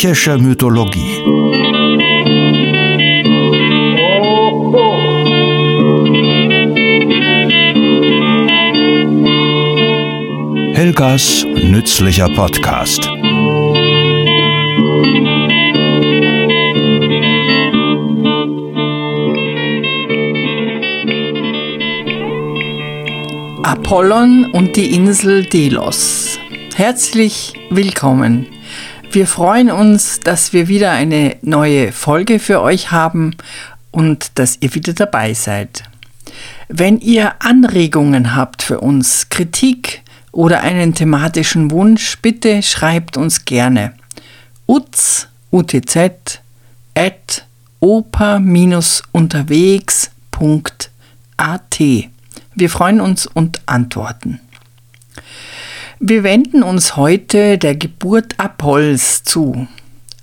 Griechische Mythologie. Helgas nützlicher Podcast. Apollon und die Insel Delos. Herzlich willkommen. Wir freuen uns, dass wir wieder eine neue Folge für euch haben und dass ihr wieder dabei seid. Wenn ihr Anregungen habt für uns, Kritik oder einen thematischen Wunsch, bitte schreibt uns gerne. utz, utz, at oper-unterwegs.at. Wir freuen uns und antworten. Wir wenden uns heute der Geburt Apolls zu.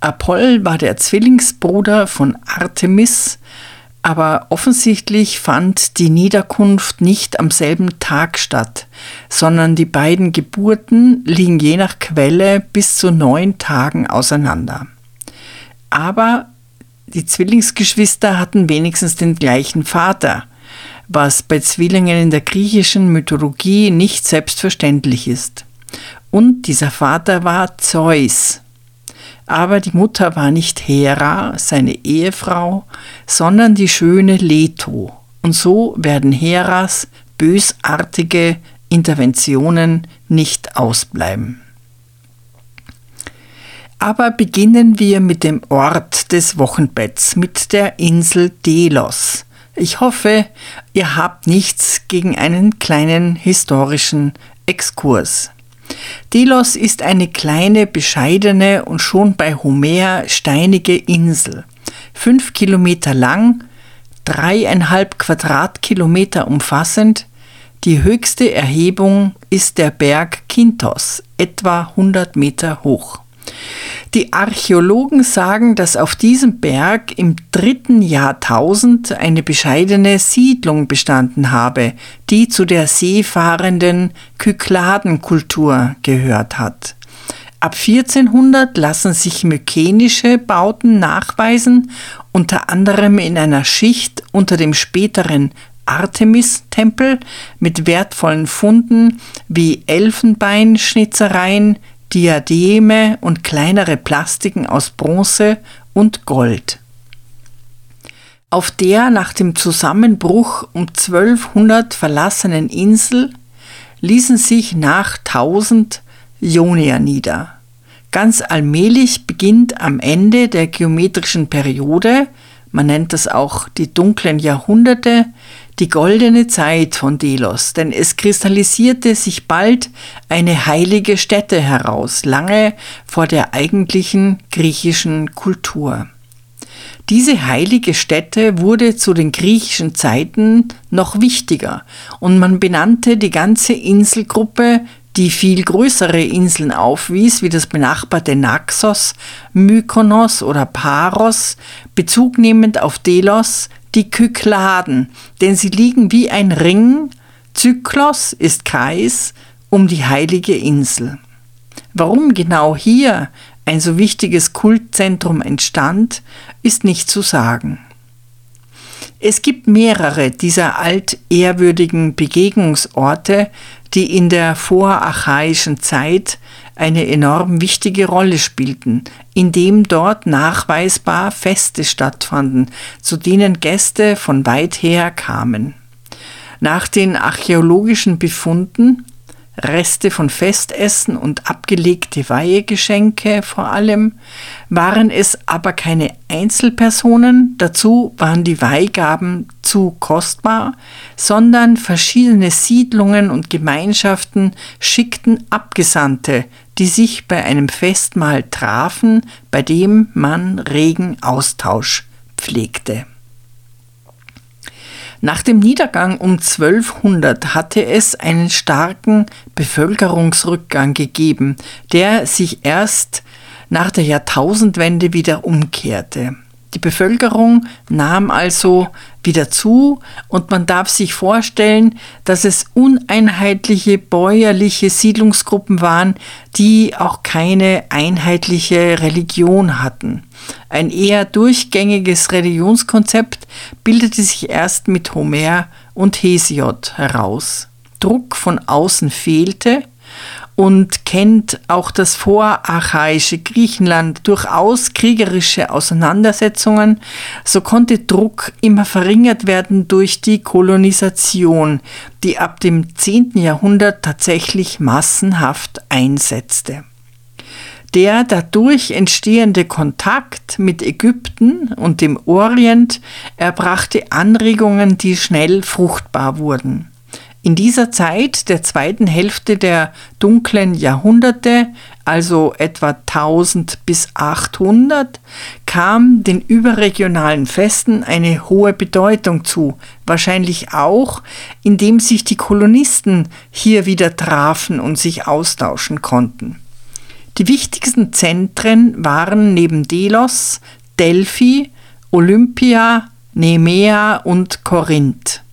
Apoll war der Zwillingsbruder von Artemis, aber offensichtlich fand die Niederkunft nicht am selben Tag statt, sondern die beiden Geburten liegen je nach Quelle bis zu neun Tagen auseinander. Aber die Zwillingsgeschwister hatten wenigstens den gleichen Vater, was bei Zwillingen in der griechischen Mythologie nicht selbstverständlich ist. Und dieser Vater war Zeus. Aber die Mutter war nicht Hera, seine Ehefrau, sondern die schöne Leto. Und so werden Heras bösartige Interventionen nicht ausbleiben. Aber beginnen wir mit dem Ort des Wochenbetts, mit der Insel Delos. Ich hoffe, ihr habt nichts gegen einen kleinen historischen Exkurs. Delos ist eine kleine, bescheidene und schon bei Homer steinige Insel. Fünf Kilometer lang, dreieinhalb Quadratkilometer umfassend. Die höchste Erhebung ist der Berg Kintos, etwa 100 Meter hoch. Die Archäologen sagen, dass auf diesem Berg im dritten Jahrtausend eine bescheidene Siedlung bestanden habe, die zu der seefahrenden Kykladenkultur gehört hat. Ab 1400 lassen sich mykenische Bauten nachweisen, unter anderem in einer Schicht unter dem späteren Artemis-Tempel mit wertvollen Funden wie Elfenbeinschnitzereien, Diademe und kleinere Plastiken aus Bronze und Gold. Auf der nach dem Zusammenbruch um 1200 verlassenen Insel ließen sich nach 1000 Ionier nieder. Ganz allmählich beginnt am Ende der geometrischen Periode, man nennt das auch die dunklen Jahrhunderte, die goldene Zeit von Delos, denn es kristallisierte sich bald eine heilige Stätte heraus, lange vor der eigentlichen griechischen Kultur. Diese heilige Stätte wurde zu den griechischen Zeiten noch wichtiger und man benannte die ganze Inselgruppe, die viel größere Inseln aufwies, wie das benachbarte Naxos, Mykonos oder Paros, bezugnehmend auf Delos, die Kykladen, denn sie liegen wie ein Ring, Zyklos ist Kreis, um die heilige Insel. Warum genau hier ein so wichtiges Kultzentrum entstand, ist nicht zu sagen. Es gibt mehrere dieser altehrwürdigen Begegnungsorte, die in der vorarchaischen Zeit eine enorm wichtige Rolle spielten, indem dort nachweisbar Feste stattfanden, zu denen Gäste von weit her kamen. Nach den archäologischen Befunden Reste von Festessen und abgelegte Weihegeschenke vor allem, waren es aber keine Einzelpersonen, dazu waren die Weihgaben zu kostbar, sondern verschiedene Siedlungen und Gemeinschaften schickten Abgesandte, die sich bei einem Festmahl trafen, bei dem man regen Austausch pflegte. Nach dem Niedergang um 1200 hatte es einen starken Bevölkerungsrückgang gegeben, der sich erst nach der Jahrtausendwende wieder umkehrte. Die Bevölkerung nahm also wieder zu und man darf sich vorstellen, dass es uneinheitliche bäuerliche Siedlungsgruppen waren, die auch keine einheitliche Religion hatten. Ein eher durchgängiges Religionskonzept bildete sich erst mit Homer und Hesiod heraus. Druck von außen fehlte und kennt auch das vorarchaische Griechenland durchaus kriegerische Auseinandersetzungen, so konnte Druck immer verringert werden durch die Kolonisation, die ab dem 10. Jahrhundert tatsächlich massenhaft einsetzte. Der dadurch entstehende Kontakt mit Ägypten und dem Orient erbrachte Anregungen, die schnell fruchtbar wurden. In dieser Zeit der zweiten Hälfte der dunklen Jahrhunderte, also etwa 1000 bis 800, kam den überregionalen Festen eine hohe Bedeutung zu, wahrscheinlich auch, indem sich die Kolonisten hier wieder trafen und sich austauschen konnten. Die wichtigsten Zentren waren neben Delos, Delphi, Olympia, Nemea und Korinth.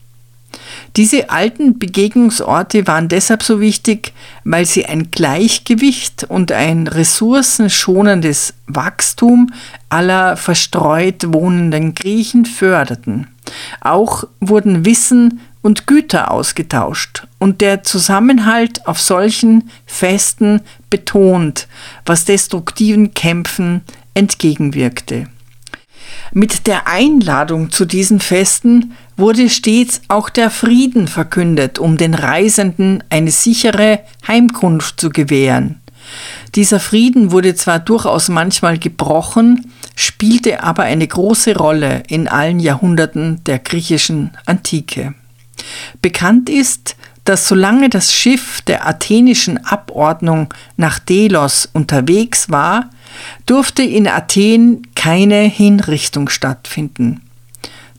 Diese alten Begegnungsorte waren deshalb so wichtig, weil sie ein Gleichgewicht und ein ressourcenschonendes Wachstum aller verstreut wohnenden Griechen förderten. Auch wurden Wissen und Güter ausgetauscht und der Zusammenhalt auf solchen Festen betont, was destruktiven Kämpfen entgegenwirkte. Mit der Einladung zu diesen Festen wurde stets auch der Frieden verkündet, um den Reisenden eine sichere Heimkunft zu gewähren. Dieser Frieden wurde zwar durchaus manchmal gebrochen, spielte aber eine große Rolle in allen Jahrhunderten der griechischen Antike. Bekannt ist, dass solange das Schiff der athenischen Abordnung nach Delos unterwegs war, durfte in Athen keine Hinrichtung stattfinden.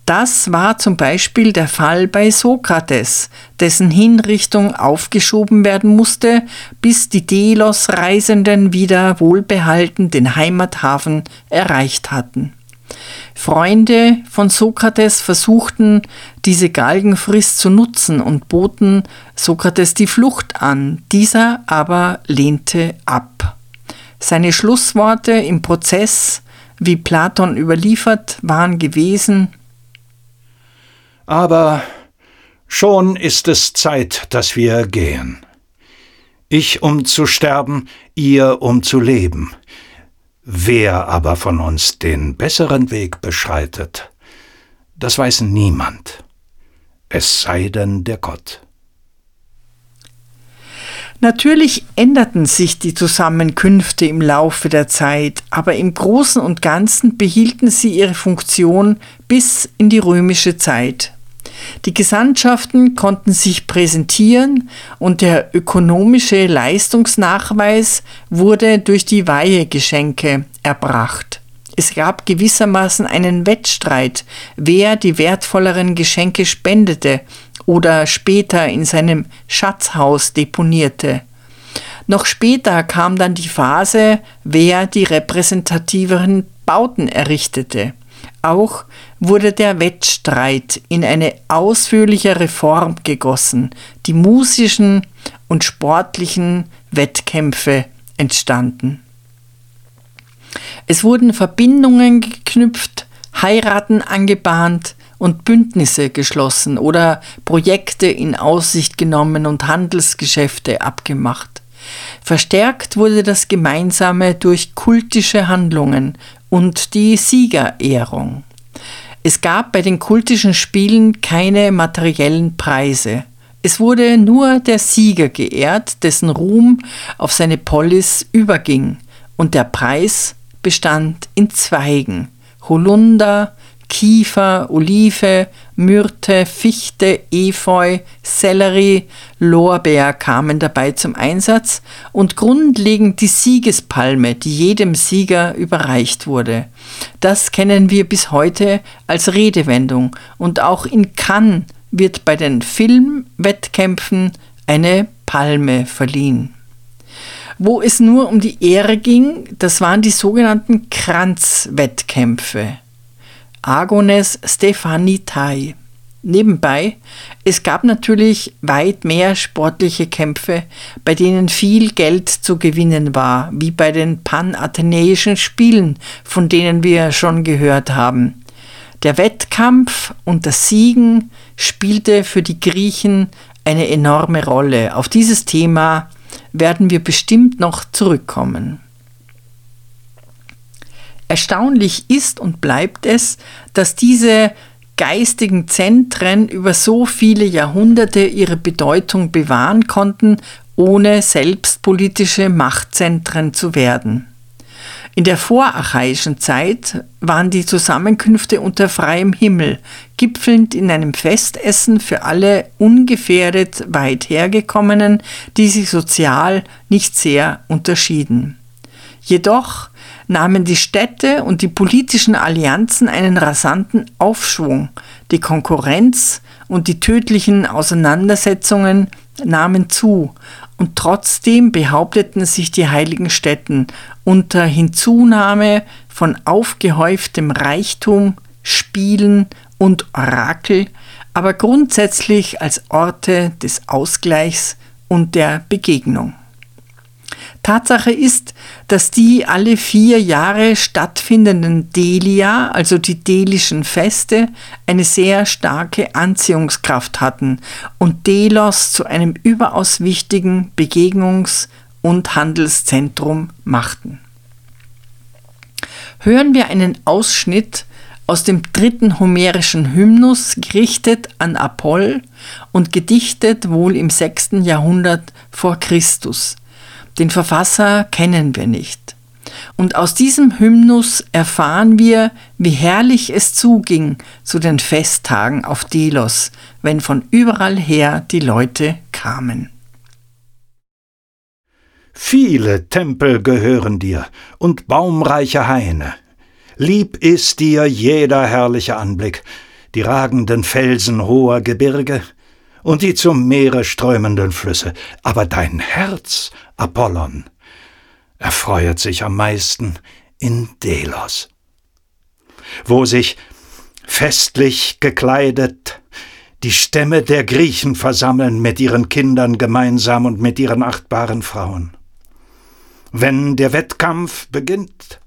Das war zum Beispiel der Fall bei Sokrates, dessen Hinrichtung aufgeschoben werden musste, bis die Delos-Reisenden wieder wohlbehalten den Heimathafen erreicht hatten. Freunde von Sokrates versuchten, diese Galgenfrist zu nutzen und boten Sokrates die Flucht an, dieser aber lehnte ab. Seine Schlussworte im Prozess, wie Platon überliefert, waren gewesen aber schon ist es Zeit, dass wir gehen. Ich um zu sterben, ihr um zu leben. Wer aber von uns den besseren Weg beschreitet, das weiß niemand, es sei denn der Gott. Natürlich änderten sich die Zusammenkünfte im Laufe der Zeit, aber im Großen und Ganzen behielten sie ihre Funktion bis in die römische Zeit. Die Gesandtschaften konnten sich präsentieren und der ökonomische Leistungsnachweis wurde durch die Weihegeschenke erbracht. Es gab gewissermaßen einen Wettstreit, wer die wertvolleren Geschenke spendete oder später in seinem Schatzhaus deponierte. Noch später kam dann die Phase, wer die repräsentativeren Bauten errichtete. Auch wurde der Wettstreit in eine ausführlichere Form gegossen. Die musischen und sportlichen Wettkämpfe entstanden. Es wurden Verbindungen geknüpft, Heiraten angebahnt und Bündnisse geschlossen oder Projekte in Aussicht genommen und Handelsgeschäfte abgemacht. Verstärkt wurde das Gemeinsame durch kultische Handlungen und die Siegerehrung. Es gab bei den kultischen Spielen keine materiellen Preise. Es wurde nur der Sieger geehrt, dessen Ruhm auf seine Polis überging, und der Preis bestand in Zweigen, Holunder, Kiefer, Olive, Myrte, Fichte, Efeu, Sellerie, Lorbeer kamen dabei zum Einsatz und grundlegend die Siegespalme, die jedem Sieger überreicht wurde. Das kennen wir bis heute als Redewendung und auch in Cannes wird bei den Filmwettkämpfen eine Palme verliehen. Wo es nur um die Ehre ging, das waren die sogenannten Kranzwettkämpfe. Agones Stephanitai. Nebenbei, es gab natürlich weit mehr sportliche Kämpfe, bei denen viel Geld zu gewinnen war, wie bei den Panathenäischen Spielen, von denen wir schon gehört haben. Der Wettkampf und das Siegen spielte für die Griechen eine enorme Rolle. Auf dieses Thema werden wir bestimmt noch zurückkommen. Erstaunlich ist und bleibt es, dass diese geistigen Zentren über so viele Jahrhunderte ihre Bedeutung bewahren konnten, ohne selbst politische Machtzentren zu werden. In der vorarchaischen Zeit waren die Zusammenkünfte unter freiem Himmel, gipfelnd in einem Festessen für alle ungefährdet weit hergekommenen, die sich sozial nicht sehr unterschieden. Jedoch nahmen die Städte und die politischen Allianzen einen rasanten Aufschwung. Die Konkurrenz und die tödlichen Auseinandersetzungen nahmen zu, und trotzdem behaupteten sich die heiligen Städten unter Hinzunahme von aufgehäuftem Reichtum, Spielen und Orakel, aber grundsätzlich als Orte des Ausgleichs und der Begegnung. Tatsache ist, dass die alle vier Jahre stattfindenden Delia, also die delischen Feste, eine sehr starke Anziehungskraft hatten und Delos zu einem überaus wichtigen Begegnungs- und Handelszentrum machten. Hören wir einen Ausschnitt aus dem dritten homerischen Hymnus, gerichtet an Apoll und gedichtet wohl im sechsten Jahrhundert vor Christus. Den Verfasser kennen wir nicht. Und aus diesem Hymnus erfahren wir, wie herrlich es zuging zu den Festtagen auf Delos, wenn von überall her die Leute kamen. Viele Tempel gehören dir und baumreiche Haine. Lieb ist dir jeder herrliche Anblick, die ragenden Felsen hoher Gebirge, und die zum Meere strömenden Flüsse. Aber dein Herz, Apollon, erfreut sich am meisten in Delos, wo sich festlich gekleidet die Stämme der Griechen versammeln mit ihren Kindern gemeinsam und mit ihren achtbaren Frauen. Wenn der Wettkampf beginnt,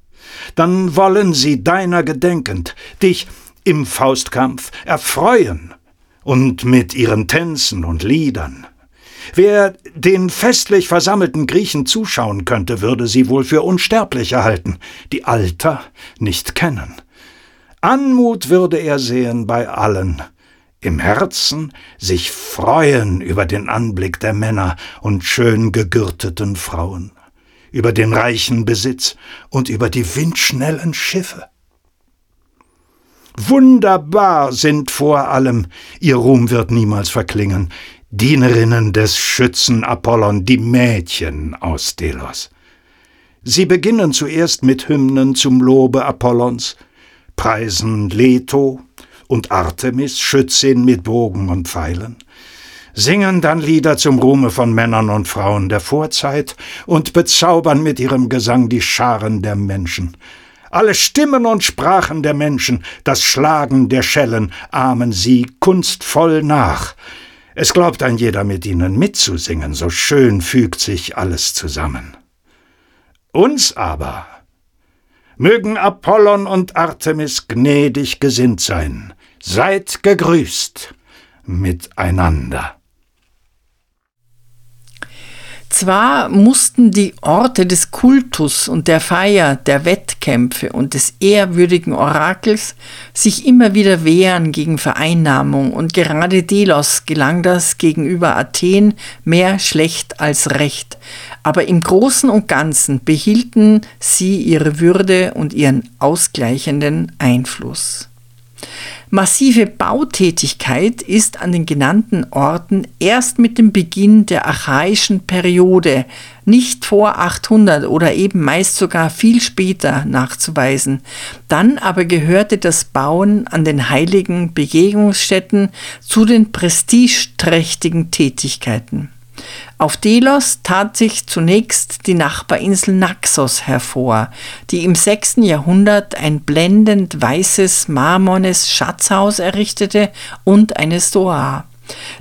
dann wollen sie deiner gedenkend dich im Faustkampf erfreuen und mit ihren Tänzen und Liedern. Wer den festlich versammelten Griechen zuschauen könnte, würde sie wohl für unsterblich erhalten, die Alter nicht kennen. Anmut würde er sehen bei allen, im Herzen sich freuen über den Anblick der Männer und schön gegürteten Frauen, über den reichen Besitz und über die windschnellen Schiffe. Wunderbar sind vor allem, ihr Ruhm wird niemals verklingen, Dienerinnen des Schützen Apollon, die Mädchen aus Delos. Sie beginnen zuerst mit Hymnen zum Lobe Apollons, preisen Leto und Artemis, Schützin mit Bogen und Pfeilen, singen dann Lieder zum Ruhme von Männern und Frauen der Vorzeit und bezaubern mit ihrem Gesang die Scharen der Menschen, alle Stimmen und Sprachen der Menschen, das Schlagen der Schellen ahmen sie kunstvoll nach. Es glaubt ein jeder mit ihnen mitzusingen, so schön fügt sich alles zusammen. Uns aber mögen Apollon und Artemis gnädig gesinnt sein, seid gegrüßt miteinander. Zwar mussten die Orte des Kultus und der Feier, der Wettkämpfe und des ehrwürdigen Orakels sich immer wieder wehren gegen Vereinnahmung, und gerade Delos gelang das gegenüber Athen mehr schlecht als recht, aber im Großen und Ganzen behielten sie ihre Würde und ihren ausgleichenden Einfluss. Massive Bautätigkeit ist an den genannten Orten erst mit dem Beginn der archaischen Periode, nicht vor 800 oder eben meist sogar viel später nachzuweisen. Dann aber gehörte das Bauen an den heiligen Begegnungsstätten zu den prestigeträchtigen Tätigkeiten. Auf Delos tat sich zunächst die Nachbarinsel Naxos hervor, die im 6. Jahrhundert ein blendend weißes marmornes Schatzhaus errichtete und eine Stoa.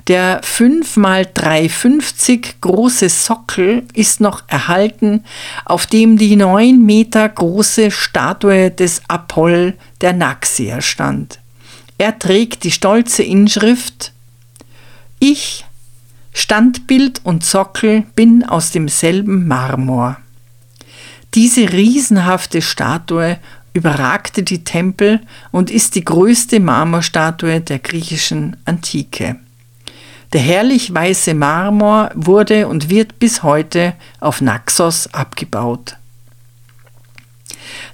Der 5 x 350 große Sockel ist noch erhalten, auf dem die 9 Meter große Statue des Apoll der Naxier stand. Er trägt die stolze Inschrift Ich, Standbild und Sockel bin aus demselben Marmor. Diese riesenhafte Statue überragte die Tempel und ist die größte Marmorstatue der griechischen Antike. Der herrlich weiße Marmor wurde und wird bis heute auf Naxos abgebaut.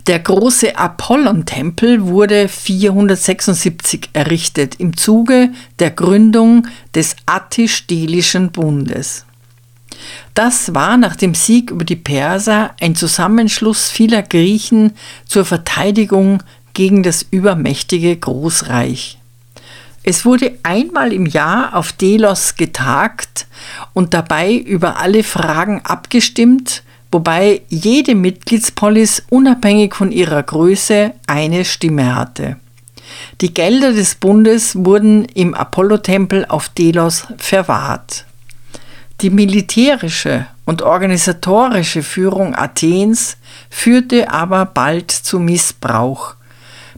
Der große Apollon-Tempel wurde 476 errichtet im Zuge der Gründung des Attisch-Delischen Bundes. Das war nach dem Sieg über die Perser ein Zusammenschluss vieler Griechen zur Verteidigung gegen das übermächtige Großreich. Es wurde einmal im Jahr auf Delos getagt und dabei über alle Fragen abgestimmt, wobei jede Mitgliedspolis unabhängig von ihrer Größe eine Stimme hatte. Die Gelder des Bundes wurden im Apollo-Tempel auf Delos verwahrt. Die militärische und organisatorische Führung Athens führte aber bald zu Missbrauch.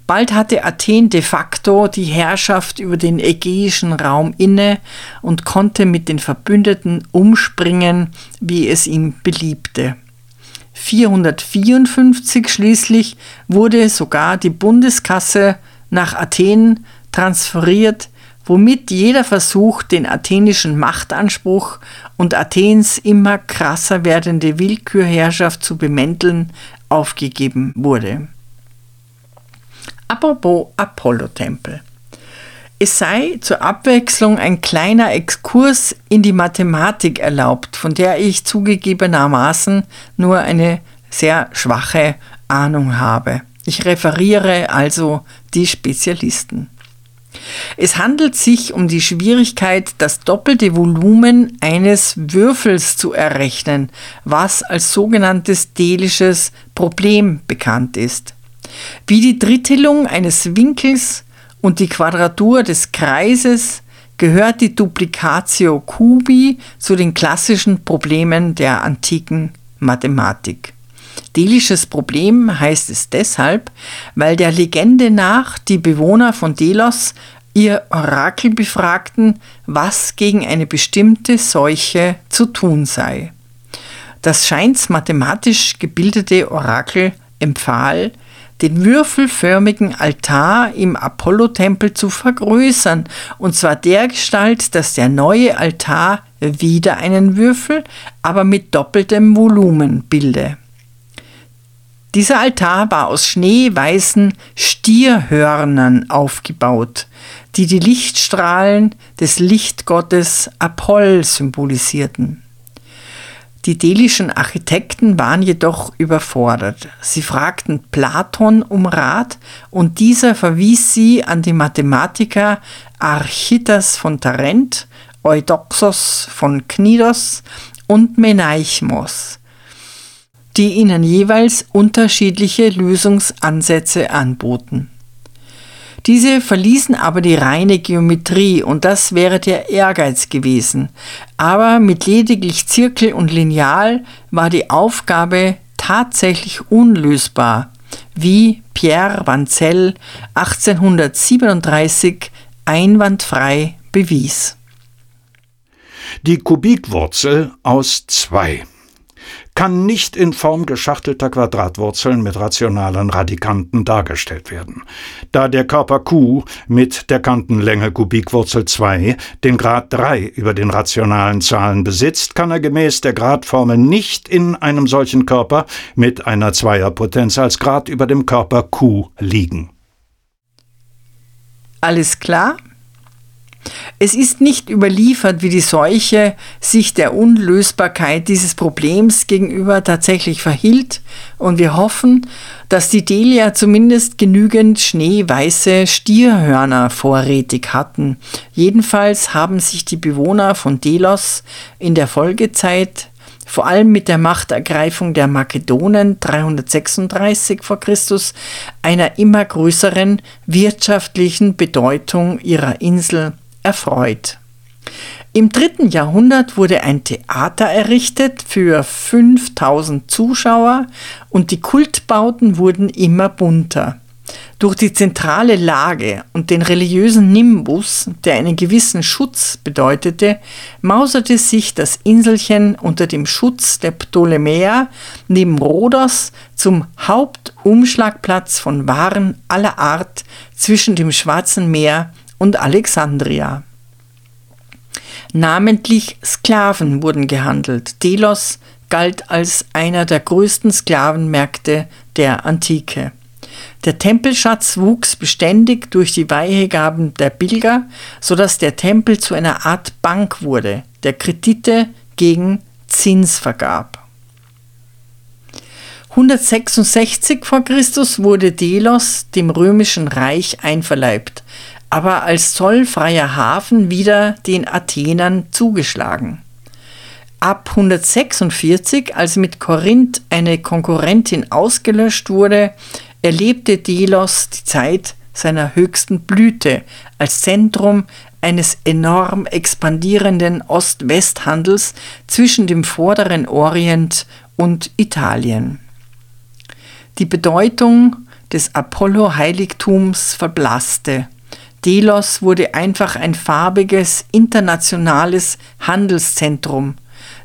Bald hatte Athen de facto die Herrschaft über den ägäischen Raum inne und konnte mit den Verbündeten umspringen, wie es ihm beliebte. 454 schließlich wurde sogar die Bundeskasse nach Athen transferiert, womit jeder Versuch, den athenischen Machtanspruch und Athens immer krasser werdende Willkürherrschaft zu bemänteln, aufgegeben wurde. Apropos Apollo-Tempel. Es sei zur Abwechslung ein kleiner Exkurs in die Mathematik erlaubt, von der ich zugegebenermaßen nur eine sehr schwache Ahnung habe. Ich referiere also die Spezialisten. Es handelt sich um die Schwierigkeit, das doppelte Volumen eines Würfels zu errechnen, was als sogenanntes delisches Problem bekannt ist. Wie die Drittelung eines Winkels und die Quadratur des Kreises gehört die Duplicatio cubi zu den klassischen Problemen der antiken Mathematik. Delisches Problem heißt es deshalb, weil der Legende nach die Bewohner von Delos ihr Orakel befragten, was gegen eine bestimmte Seuche zu tun sei. Das scheins mathematisch gebildete Orakel empfahl, den würfelförmigen Altar im Apollo-Tempel zu vergrößern, und zwar dergestalt, dass der neue Altar wieder einen Würfel, aber mit doppeltem Volumen bilde. Dieser Altar war aus schneeweißen Stierhörnern aufgebaut, die die Lichtstrahlen des Lichtgottes Apoll symbolisierten. Die delischen Architekten waren jedoch überfordert. Sie fragten Platon um Rat und dieser verwies sie an die Mathematiker Architas von Tarent, Eudoxos von Knidos und Menaichmos, die ihnen jeweils unterschiedliche Lösungsansätze anboten. Diese verließen aber die reine Geometrie und das wäre der Ehrgeiz gewesen. Aber mit lediglich Zirkel und Lineal war die Aufgabe tatsächlich unlösbar, wie Pierre Vancel 1837 einwandfrei bewies. Die Kubikwurzel aus 2 kann nicht in Form geschachtelter Quadratwurzeln mit rationalen Radikanten dargestellt werden. Da der Körper Q mit der Kantenlänge Kubikwurzel 2 den Grad 3 über den rationalen Zahlen besitzt, kann er gemäß der Gradformel nicht in einem solchen Körper mit einer Zweierpotenz als Grad über dem Körper Q liegen. Alles klar? Es ist nicht überliefert, wie die Seuche sich der Unlösbarkeit dieses Problems gegenüber tatsächlich verhielt und wir hoffen, dass die Delier zumindest genügend schneeweiße Stierhörner vorrätig hatten. Jedenfalls haben sich die Bewohner von Delos in der Folgezeit vor allem mit der Machtergreifung der Makedonen 336 v. Chr. einer immer größeren wirtschaftlichen Bedeutung ihrer Insel erfreut. Im dritten Jahrhundert wurde ein Theater errichtet für 5000 Zuschauer und die Kultbauten wurden immer bunter. Durch die zentrale Lage und den religiösen Nimbus, der einen gewissen Schutz bedeutete, mauserte sich das Inselchen unter dem Schutz der Ptolemäer neben Rhodos zum Hauptumschlagplatz von Waren aller Art zwischen dem Schwarzen Meer und Alexandria. Namentlich Sklaven wurden gehandelt. Delos galt als einer der größten Sklavenmärkte der Antike. Der Tempelschatz wuchs beständig durch die Weihegaben der Pilger, sodass der Tempel zu einer Art Bank wurde, der Kredite gegen Zins vergab. 166 v. Chr. wurde Delos dem römischen Reich einverleibt, aber als zollfreier Hafen wieder den Athenern zugeschlagen. Ab 146, als mit Korinth eine Konkurrentin ausgelöscht wurde, erlebte Delos die Zeit seiner höchsten Blüte als Zentrum eines enorm expandierenden Ost-West-Handels zwischen dem vorderen Orient und Italien. Die Bedeutung des Apollo-Heiligtums verblasste Delos wurde einfach ein farbiges internationales Handelszentrum.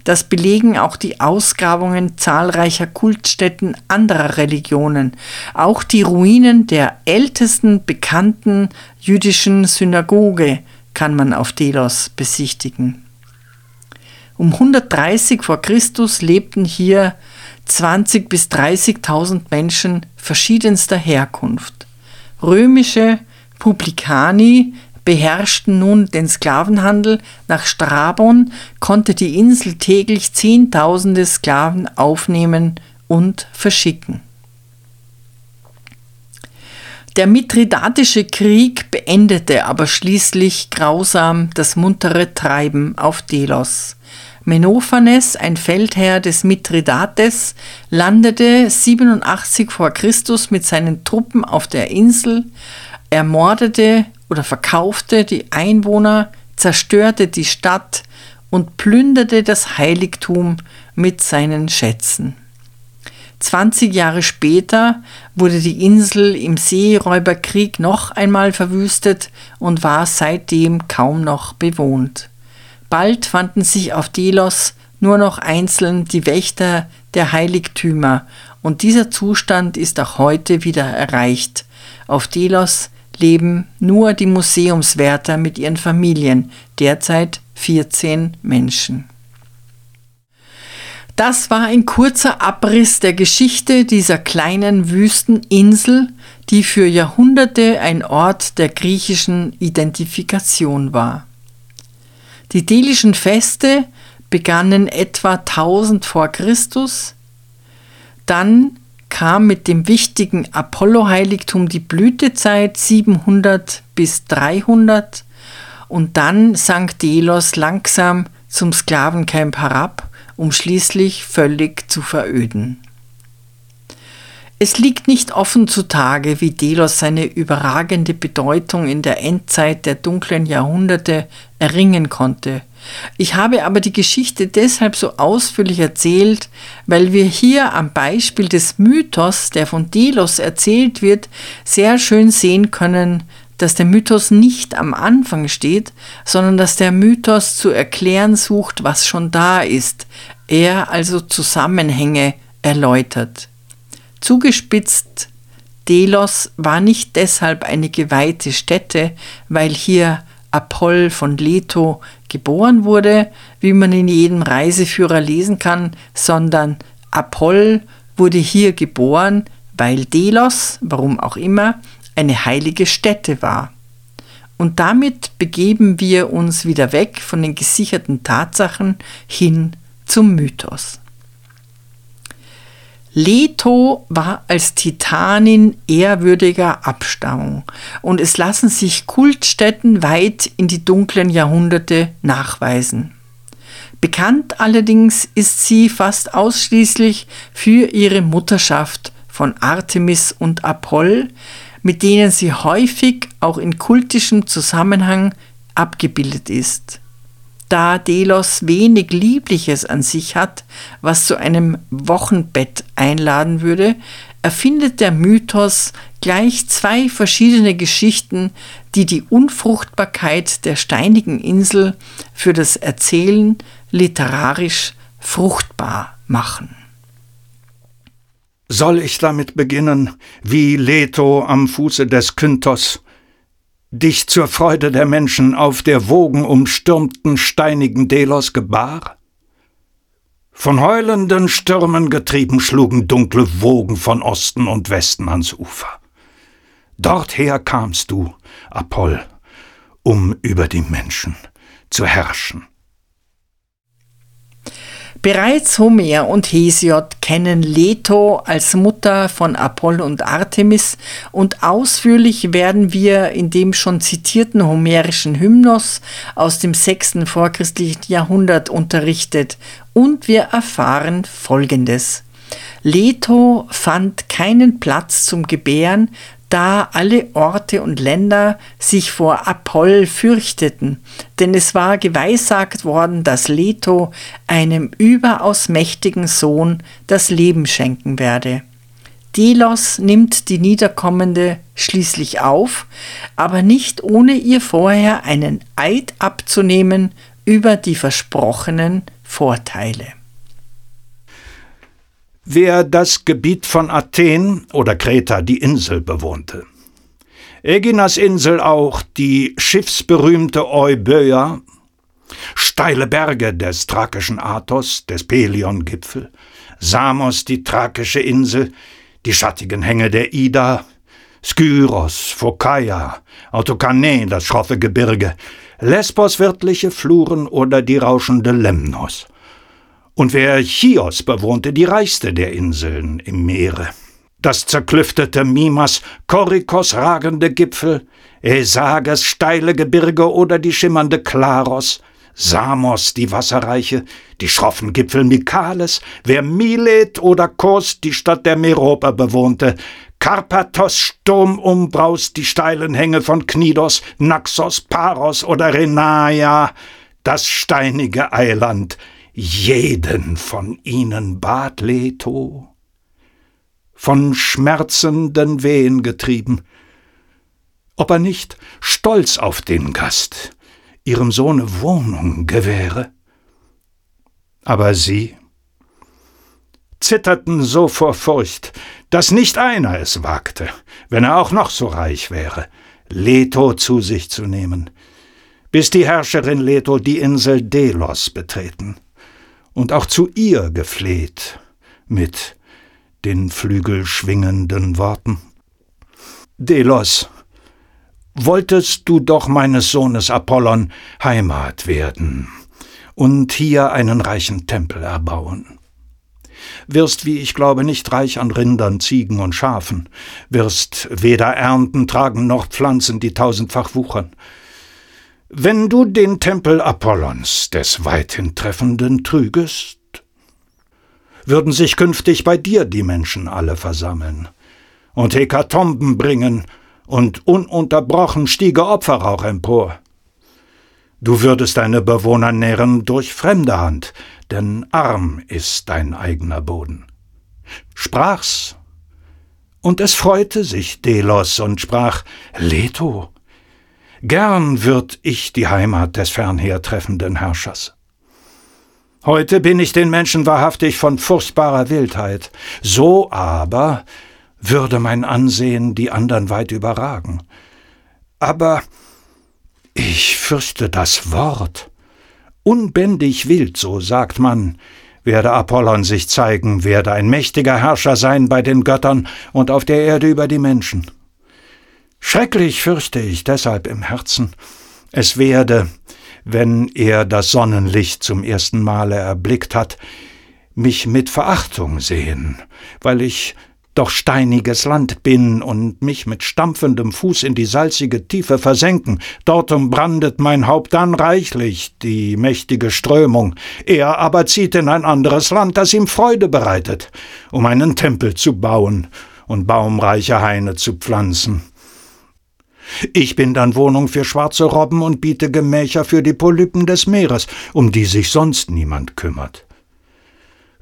Das belegen auch die Ausgrabungen zahlreicher Kultstätten anderer Religionen. Auch die Ruinen der ältesten bekannten jüdischen Synagoge kann man auf Delos besichtigen. Um 130 vor Christus lebten hier 20 bis 30.000 Menschen verschiedenster Herkunft. Römische, Publicani beherrschten nun den Sklavenhandel. Nach Strabon konnte die Insel täglich Zehntausende Sklaven aufnehmen und verschicken. Der Mithridatische Krieg beendete aber schließlich grausam das muntere Treiben auf Delos. Menophanes, ein Feldherr des Mithridates, landete 87 vor Christus mit seinen Truppen auf der Insel, ermordete oder verkaufte die Einwohner, zerstörte die Stadt und plünderte das Heiligtum mit seinen Schätzen. 20 Jahre später wurde die Insel im Seeräuberkrieg noch einmal verwüstet und war seitdem kaum noch bewohnt. Bald fanden sich auf Delos nur noch einzeln die Wächter der Heiligtümer und dieser Zustand ist auch heute wieder erreicht. Auf Delos leben nur die Museumswärter mit ihren Familien, derzeit 14 Menschen. Das war ein kurzer Abriss der Geschichte dieser kleinen Wüsteninsel, die für Jahrhunderte ein Ort der griechischen Identifikation war. Die delischen Feste begannen etwa 1000 vor Christus, dann kam mit dem wichtigen Apollo-Heiligtum die Blütezeit 700 bis 300 und dann sank Delos langsam zum Sklavencamp herab, um schließlich völlig zu veröden. Es liegt nicht offen zutage, wie Delos seine überragende Bedeutung in der Endzeit der dunklen Jahrhunderte erringen konnte. Ich habe aber die Geschichte deshalb so ausführlich erzählt, weil wir hier am Beispiel des Mythos, der von Delos erzählt wird, sehr schön sehen können, dass der Mythos nicht am Anfang steht, sondern dass der Mythos zu erklären sucht, was schon da ist, er also Zusammenhänge erläutert. Zugespitzt, Delos war nicht deshalb eine geweihte Stätte, weil hier Apoll von Leto geboren wurde, wie man in jedem Reiseführer lesen kann, sondern Apoll wurde hier geboren, weil Delos, warum auch immer, eine heilige Stätte war. Und damit begeben wir uns wieder weg von den gesicherten Tatsachen hin zum Mythos. Leto war als Titanin ehrwürdiger Abstammung und es lassen sich Kultstätten weit in die dunklen Jahrhunderte nachweisen. Bekannt allerdings ist sie fast ausschließlich für ihre Mutterschaft von Artemis und Apoll, mit denen sie häufig auch in kultischem Zusammenhang abgebildet ist. Da Delos wenig Liebliches an sich hat, was zu einem Wochenbett einladen würde, erfindet der Mythos gleich zwei verschiedene Geschichten, die die Unfruchtbarkeit der steinigen Insel für das Erzählen literarisch fruchtbar machen. Soll ich damit beginnen, wie Leto am Fuße des Kynthos dich zur Freude der Menschen auf der wogenumstürmten steinigen Delos gebar? Von heulenden Stürmen getrieben schlugen dunkle Wogen von Osten und Westen ans Ufer. Dorther kamst du, Apoll, um über die Menschen zu herrschen. Bereits Homer und Hesiod kennen Leto als Mutter von Apoll und Artemis und ausführlich werden wir in dem schon zitierten homerischen Hymnos aus dem 6. vorchristlichen Jahrhundert unterrichtet und wir erfahren Folgendes. Leto fand keinen Platz zum Gebären, da alle Orte und Länder sich vor Apoll fürchteten, denn es war geweissagt worden, dass Leto einem überaus mächtigen Sohn das Leben schenken werde. Delos nimmt die Niederkommende schließlich auf, aber nicht ohne ihr vorher einen Eid abzunehmen über die versprochenen Vorteile. Wer das Gebiet von Athen oder Kreta, die Insel, bewohnte. Äginas Insel auch, die schiffsberühmte Euböa, steile Berge des thrakischen Athos, des Pelion-Gipfel, Samos, die thrakische Insel, die schattigen Hänge der Ida, Skyros, Phokaia, Autokane, das schroffe Gebirge, Lesbos wirtliche Fluren oder die rauschende Lemnos – und wer Chios bewohnte, die reichste der Inseln im Meere. Das zerklüftete Mimas, Korikos ragende Gipfel, Esages steile Gebirge oder die schimmernde Klaros, Samos die wasserreiche, die schroffen Gipfel Mikales, wer Milet oder Kos die Stadt der Meroper bewohnte, Karpathos sturmumbraust die steilen Hänge von Knidos, Naxos, Paros oder Renaia, das steinige Eiland, jeden von ihnen bat Leto, von schmerzenden Wehen getrieben, ob er nicht, stolz auf den Gast, ihrem Sohne Wohnung gewähre. Aber sie zitterten so vor Furcht, dass nicht einer es wagte, wenn er auch noch so reich wäre, Leto zu sich zu nehmen, bis die Herrscherin Leto die Insel Delos betreten und auch zu ihr gefleht mit den flügelschwingenden Worten. Delos, wolltest du doch meines Sohnes Apollon Heimat werden und hier einen reichen Tempel erbauen. Wirst, wie ich glaube, nicht reich an Rindern, Ziegen und Schafen, wirst weder Ernten tragen noch Pflanzen, die tausendfach wuchern, wenn du den Tempel Apollons des weithin Treffenden trügest, würden sich künftig bei dir die Menschen alle versammeln und Hekatomben bringen, und ununterbrochen stiege Opferrauch empor. Du würdest deine Bewohner nähren durch fremde Hand, denn arm ist dein eigener Boden. Sprach's, und es freute sich Delos und sprach, Leto, Gern würd ich die Heimat des fernhertreffenden Herrschers. Heute bin ich den Menschen wahrhaftig von furchtbarer Wildheit, so aber würde mein Ansehen die andern weit überragen. Aber ich fürchte das Wort. Unbändig wild, so sagt man, werde Apollon sich zeigen, werde ein mächtiger Herrscher sein bei den Göttern und auf der Erde über die Menschen. Schrecklich fürchte ich deshalb im Herzen, es werde, wenn er das Sonnenlicht zum ersten Male erblickt hat, mich mit Verachtung sehen, weil ich doch steiniges Land bin und mich mit stampfendem Fuß in die salzige Tiefe versenken. Dort umbrandet mein Haupt dann reichlich die mächtige Strömung. Er aber zieht in ein anderes Land, das ihm Freude bereitet, um einen Tempel zu bauen und baumreiche Haine zu pflanzen. Ich bin dann Wohnung für schwarze Robben und biete Gemächer für die Polypen des Meeres, um die sich sonst niemand kümmert.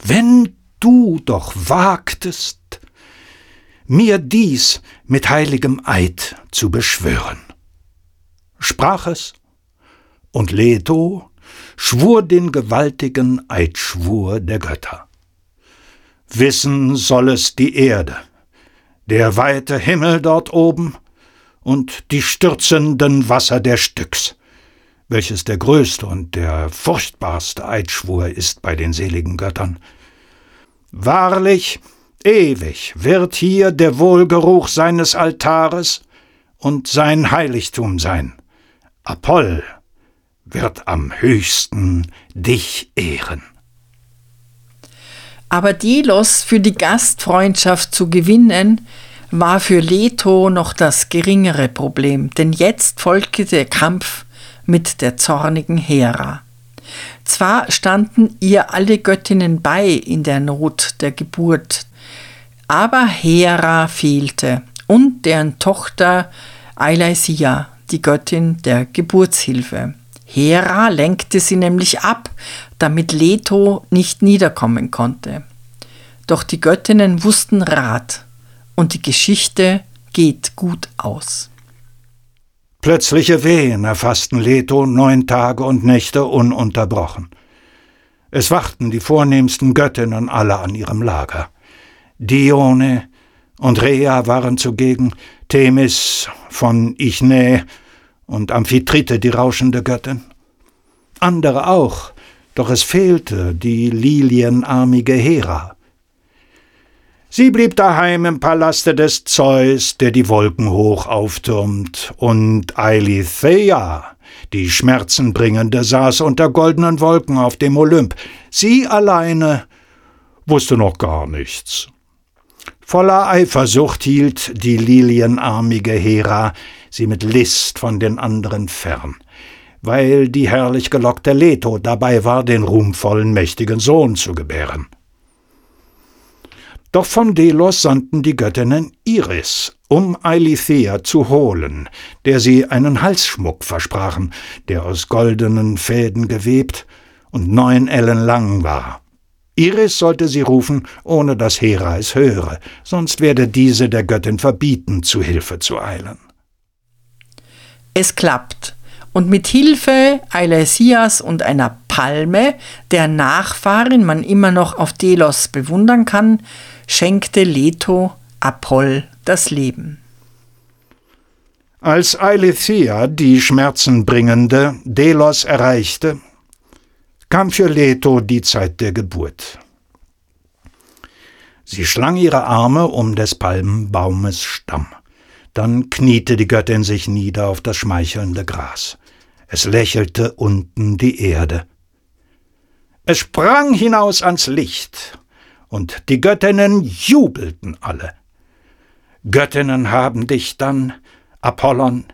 Wenn du doch wagtest, mir dies mit heiligem Eid zu beschwören. Sprach es, und Leto schwur den gewaltigen Eidschwur der Götter. Wissen soll es die Erde, der weite Himmel dort oben und die stürzenden Wasser der Styx, welches der größte und der furchtbarste Eidschwur ist bei den seligen Göttern. Wahrlich, Ewig wird hier der Wohlgeruch seines Altares und sein Heiligtum sein. Apoll wird am höchsten dich ehren. Aber Delos für die Gastfreundschaft zu gewinnen, war für Leto noch das geringere Problem, denn jetzt folgte der Kampf mit der zornigen Hera. Zwar standen ihr alle Göttinnen bei in der Not der Geburt aber Hera fehlte und deren Tochter Eileisia, die Göttin der Geburtshilfe. Hera lenkte sie nämlich ab, damit Leto nicht niederkommen konnte. Doch die Göttinnen wussten Rat und die Geschichte geht gut aus. Plötzliche Wehen erfassten Leto neun Tage und Nächte ununterbrochen. Es wachten die vornehmsten Göttinnen alle an ihrem Lager. Dione und Rhea waren zugegen, Themis von Ichne und Amphitrite, die rauschende Göttin. Andere auch, doch es fehlte die lilienarmige Hera. Sie blieb daheim im Palaste des Zeus, der die Wolken hoch auftürmt, und Eilithea, die Schmerzenbringende, saß unter goldenen Wolken auf dem Olymp. Sie alleine wusste noch gar nichts. Voller Eifersucht hielt die lilienarmige Hera sie mit List von den anderen fern, weil die herrlich gelockte Leto dabei war, den ruhmvollen mächtigen Sohn zu gebären. Doch von Delos sandten die Göttinnen Iris, um Eilithea zu holen, der sie einen Halsschmuck versprachen, der aus goldenen Fäden gewebt und neun Ellen lang war. Iris sollte sie rufen, ohne dass Hera es höre, sonst werde diese der Göttin verbieten, zu Hilfe zu eilen. Es klappt, und mit Hilfe Eilesias und einer Palme, der Nachfahrin man immer noch auf Delos bewundern kann, schenkte Leto Apoll das Leben. Als Eilethia, die Schmerzenbringende, Delos erreichte, kam für Leto die Zeit der Geburt. Sie schlang ihre Arme um des Palmenbaumes Stamm. Dann kniete die Göttin sich nieder auf das schmeichelnde Gras. Es lächelte unten die Erde. Es sprang hinaus ans Licht, und die Göttinnen jubelten alle. Göttinnen haben dich dann, Apollon,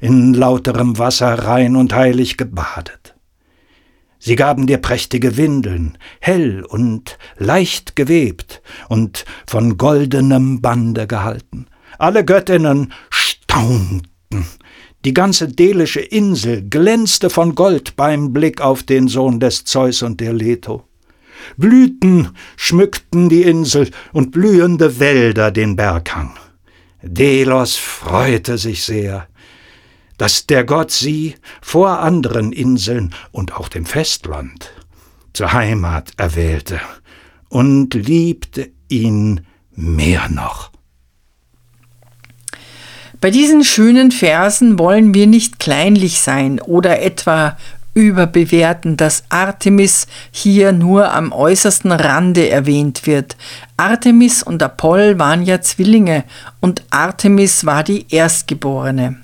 in lauterem Wasser rein und heilig gebadet. Sie gaben dir prächtige Windeln, hell und leicht gewebt und von goldenem Bande gehalten. Alle Göttinnen staunten. Die ganze delische Insel glänzte von Gold beim Blick auf den Sohn des Zeus und der Leto. Blüten schmückten die Insel und blühende Wälder den Berghang. Delos freute sich sehr dass der Gott sie vor anderen Inseln und auch dem Festland zur Heimat erwählte und liebte ihn mehr noch. Bei diesen schönen Versen wollen wir nicht kleinlich sein oder etwa überbewerten, dass Artemis hier nur am äußersten Rande erwähnt wird. Artemis und Apoll waren ja Zwillinge und Artemis war die Erstgeborene.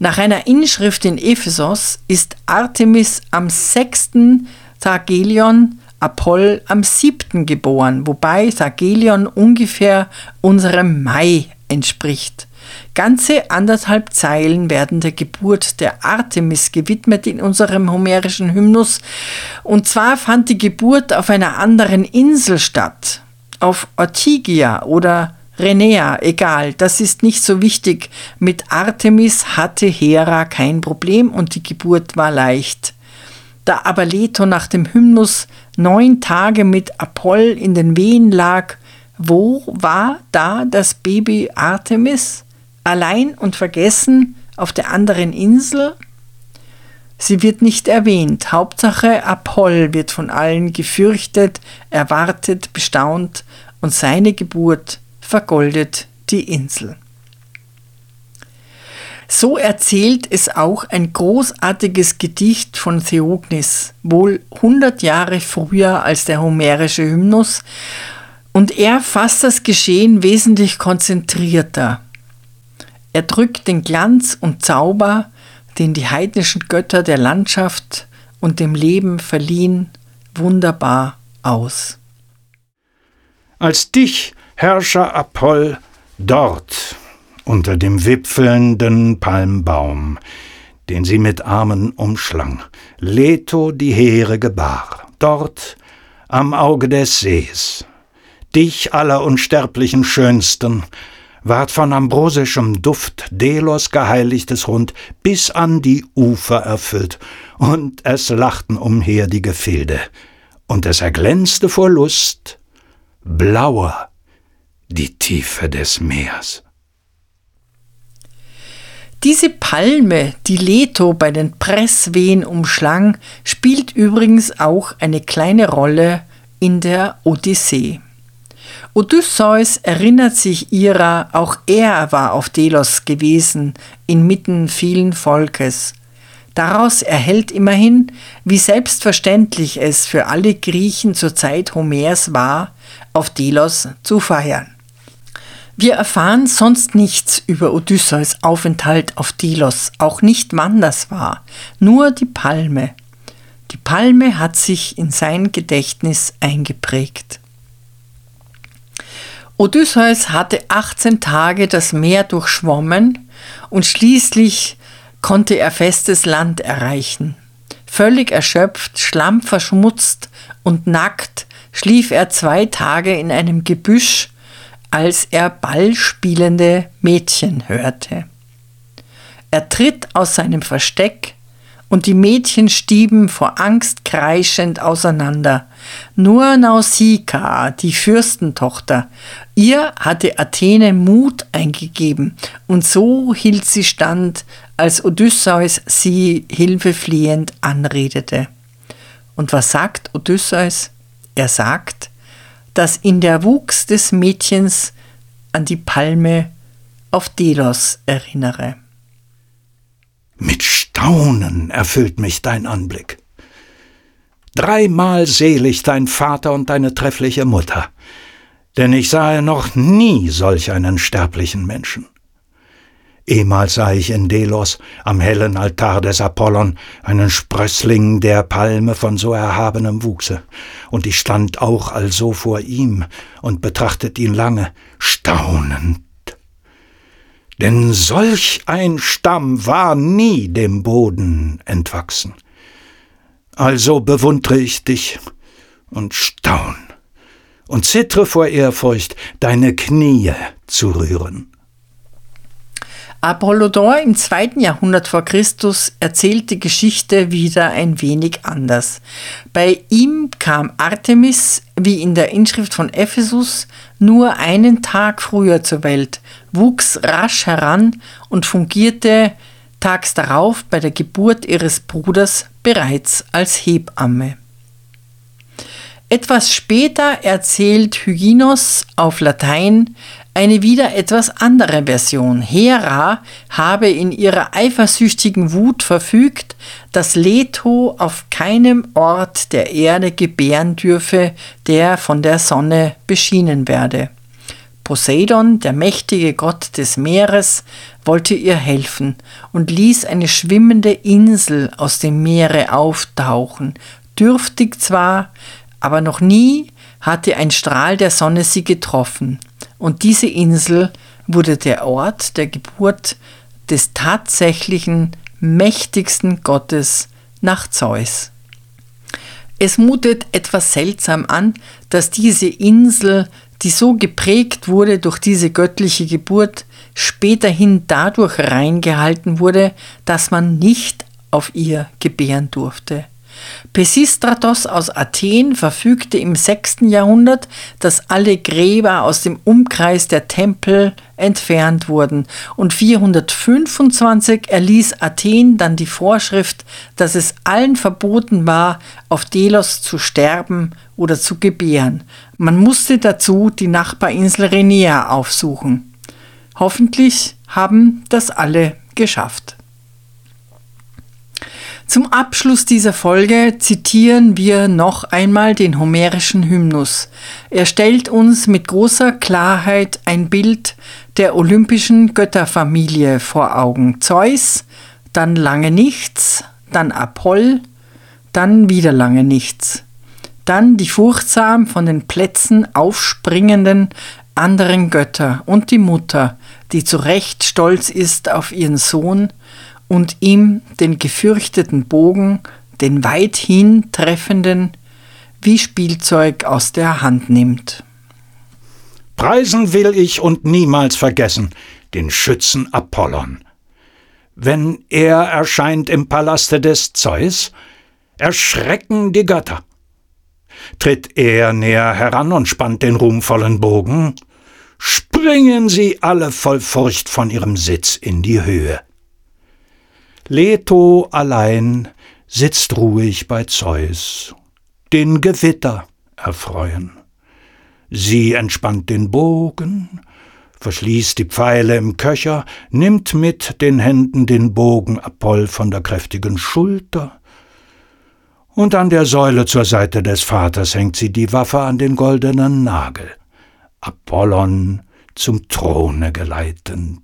Nach einer Inschrift in Ephesos ist Artemis am sechsten Tagelion, Apoll am siebten geboren, wobei Tagelion ungefähr unserem Mai entspricht. Ganze anderthalb Zeilen werden der Geburt der Artemis gewidmet in unserem homerischen Hymnus. Und zwar fand die Geburt auf einer anderen Insel statt, auf Ortygia oder Renea, egal, das ist nicht so wichtig. Mit Artemis hatte Hera kein Problem und die Geburt war leicht. Da aber Leto nach dem Hymnus neun Tage mit Apoll in den Wehen lag, wo war da das Baby Artemis? Allein und vergessen auf der anderen Insel? Sie wird nicht erwähnt. Hauptsache Apoll wird von allen gefürchtet, erwartet, bestaunt und seine Geburt vergoldet die Insel. So erzählt es auch ein großartiges Gedicht von Theognis, wohl 100 Jahre früher als der homerische Hymnus, und er fasst das Geschehen wesentlich konzentrierter. Er drückt den Glanz und Zauber, den die heidnischen Götter der Landschaft und dem Leben verliehen, wunderbar aus. Als dich Herrscher Apoll dort unter dem wipfelnden Palmbaum, den sie mit Armen umschlang, Leto die Heere gebar, dort am Auge des Sees. Dich aller Unsterblichen Schönsten, ward von ambrosischem Duft Delos geheiligtes Rund bis an die Ufer erfüllt, und es lachten umher die Gefilde, und es erglänzte vor Lust blauer die Tiefe des Meers. Diese Palme, die Leto bei den Presswehen umschlang, spielt übrigens auch eine kleine Rolle in der Odyssee. Odysseus erinnert sich ihrer, auch er war auf Delos gewesen, inmitten vielen Volkes. Daraus erhält immerhin, wie selbstverständlich es für alle Griechen zur Zeit Homers war, auf Delos zu feiern. Wir erfahren sonst nichts über Odysseus Aufenthalt auf Delos, auch nicht wann das war, nur die Palme. Die Palme hat sich in sein Gedächtnis eingeprägt. Odysseus hatte 18 Tage das Meer durchschwommen und schließlich konnte er festes Land erreichen. Völlig erschöpft, schlammverschmutzt und nackt schlief er zwei Tage in einem Gebüsch als er ballspielende Mädchen hörte. Er tritt aus seinem Versteck, und die Mädchen stieben vor Angst kreischend auseinander. Nur Nausika, die Fürstentochter, ihr hatte Athene Mut eingegeben, und so hielt sie stand, als Odysseus sie hilfeflehend anredete. Und was sagt Odysseus? Er sagt, dass ihn der Wuchs des Mädchens an die Palme auf Delos erinnere. Mit Staunen erfüllt mich dein Anblick. Dreimal selig dein Vater und deine treffliche Mutter, denn ich sahe noch nie solch einen sterblichen Menschen. Ehmals sah ich in Delos am hellen Altar des Apollon einen Sprössling der Palme von so erhabenem Wuchse, und ich stand auch also vor ihm und betrachtet ihn lange, staunend. Denn solch ein Stamm war nie dem Boden entwachsen. Also bewundre ich dich und staun und zittre vor Ehrfurcht, deine Knie zu rühren. Apollodor im zweiten Jahrhundert vor Christus erzählt die Geschichte wieder ein wenig anders. Bei ihm kam Artemis, wie in der Inschrift von Ephesus, nur einen Tag früher zur Welt, wuchs rasch heran und fungierte tags darauf bei der Geburt ihres Bruders bereits als Hebamme. Etwas später erzählt Hyginos auf Latein eine wieder etwas andere Version. Hera habe in ihrer eifersüchtigen Wut verfügt, dass Leto auf keinem Ort der Erde gebären dürfe, der von der Sonne beschienen werde. Poseidon, der mächtige Gott des Meeres, wollte ihr helfen und ließ eine schwimmende Insel aus dem Meere auftauchen, dürftig zwar, aber noch nie hatte ein Strahl der Sonne sie getroffen, und diese Insel wurde der Ort der Geburt des tatsächlichen mächtigsten Gottes nach Zeus. Es mutet etwas seltsam an, dass diese Insel, die so geprägt wurde durch diese göttliche Geburt, späterhin dadurch reingehalten wurde, dass man nicht auf ihr gebären durfte. Pisistratos aus Athen verfügte im 6. Jahrhundert, dass alle Gräber aus dem Umkreis der Tempel entfernt wurden und 425 erließ Athen dann die Vorschrift, dass es allen verboten war, auf Delos zu sterben oder zu gebären. Man musste dazu die Nachbarinsel Renea aufsuchen. Hoffentlich haben das alle geschafft. Zum Abschluss dieser Folge zitieren wir noch einmal den homerischen Hymnus. Er stellt uns mit großer Klarheit ein Bild der olympischen Götterfamilie vor Augen. Zeus, dann lange nichts, dann Apoll, dann wieder lange nichts. Dann die furchtsam von den Plätzen aufspringenden anderen Götter und die Mutter, die zu Recht stolz ist auf ihren Sohn und ihm den gefürchteten Bogen, den weithin treffenden, wie Spielzeug aus der Hand nimmt. Preisen will ich und niemals vergessen den Schützen Apollon. Wenn er erscheint im Palaste des Zeus, erschrecken die Götter. Tritt er näher heran und spannt den ruhmvollen Bogen, springen sie alle voll Furcht von ihrem Sitz in die Höhe. Leto allein sitzt ruhig bei Zeus, den Gewitter erfreuen. Sie entspannt den Bogen, verschließt die Pfeile im Köcher, nimmt mit den Händen den Bogen Apoll von der kräftigen Schulter, und an der Säule zur Seite des Vaters hängt sie die Waffe an den goldenen Nagel, Apollon zum Throne geleitend.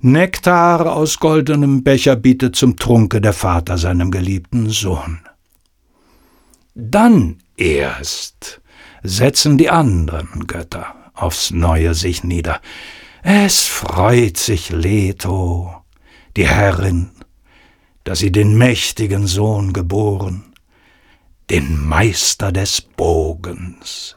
Nektar aus goldenem Becher bietet zum Trunke der Vater seinem geliebten Sohn. Dann erst setzen die anderen Götter aufs Neue sich nieder. Es freut sich Leto, die Herrin, dass sie den mächtigen Sohn geboren, den Meister des Bogens.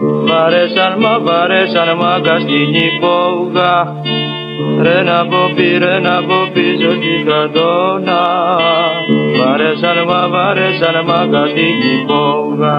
Βαρέσαν μα βαρέσαν μάγκα στην υπόγα. Ρε να πω πήρε να πω πίσω στη στρατόνα Βαρέσαν μα βαρέσαν μάγκα στην υπόγα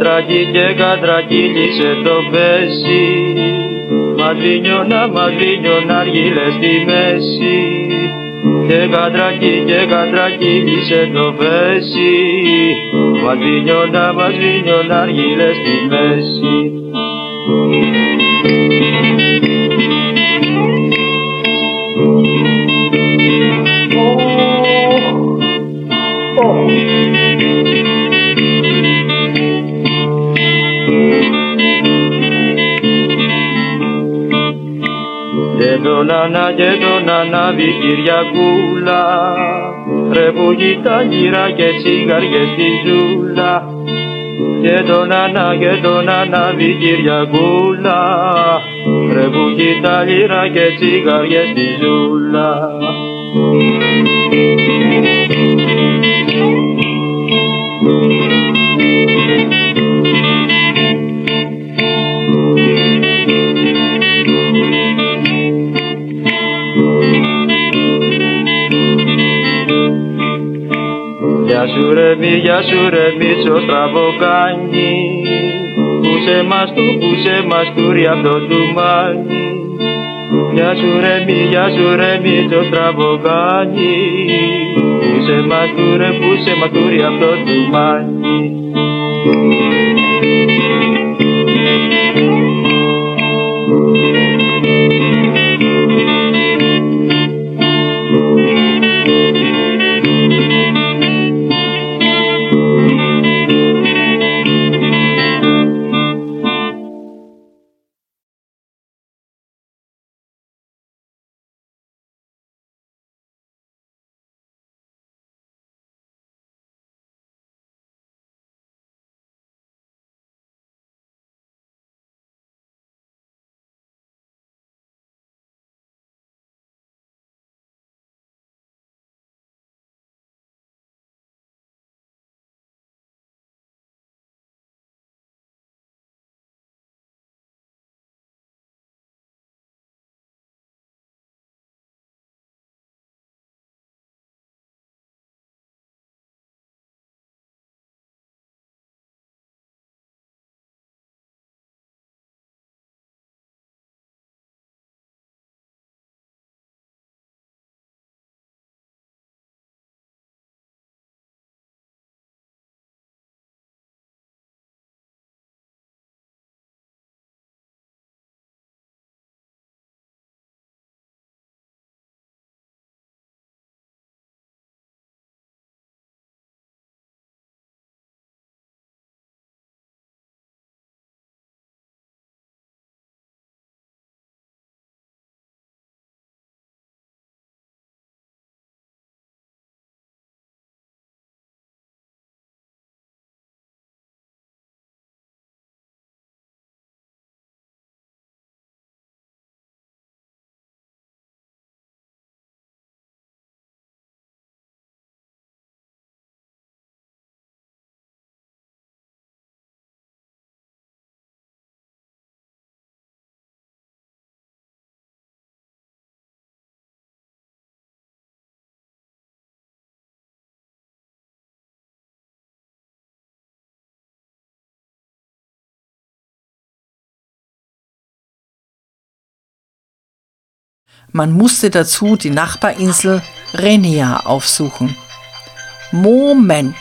κατρακί και κατρακύλισε το πέσι. Μαδρίνιωνα, μαδρίνιωνα αργύλε στη μέση. Και κατρακί και κατρακύλισε το πέσι. Μαδρίνιωνα, μαδρίνιωνα αργύλε στη μέση το να και το να Κυριακούλα. Ρε που γύρα και τσιγάριες στη ζούλα. Και το να και το να Κυριακούλα. Ρε που γύρα και τσιγάριες στη ζούλα. να σου ρεμίσω που σε μας του, σε μας τούρι απ' το τουμάνι Γεια σου ρε μη, γεια σου ρε μη το στραβοκάνι Πούσε μας του ρε, πούσε μας τούρι απ' το τουμάνι Man musste dazu die Nachbarinsel Renia aufsuchen. Moment,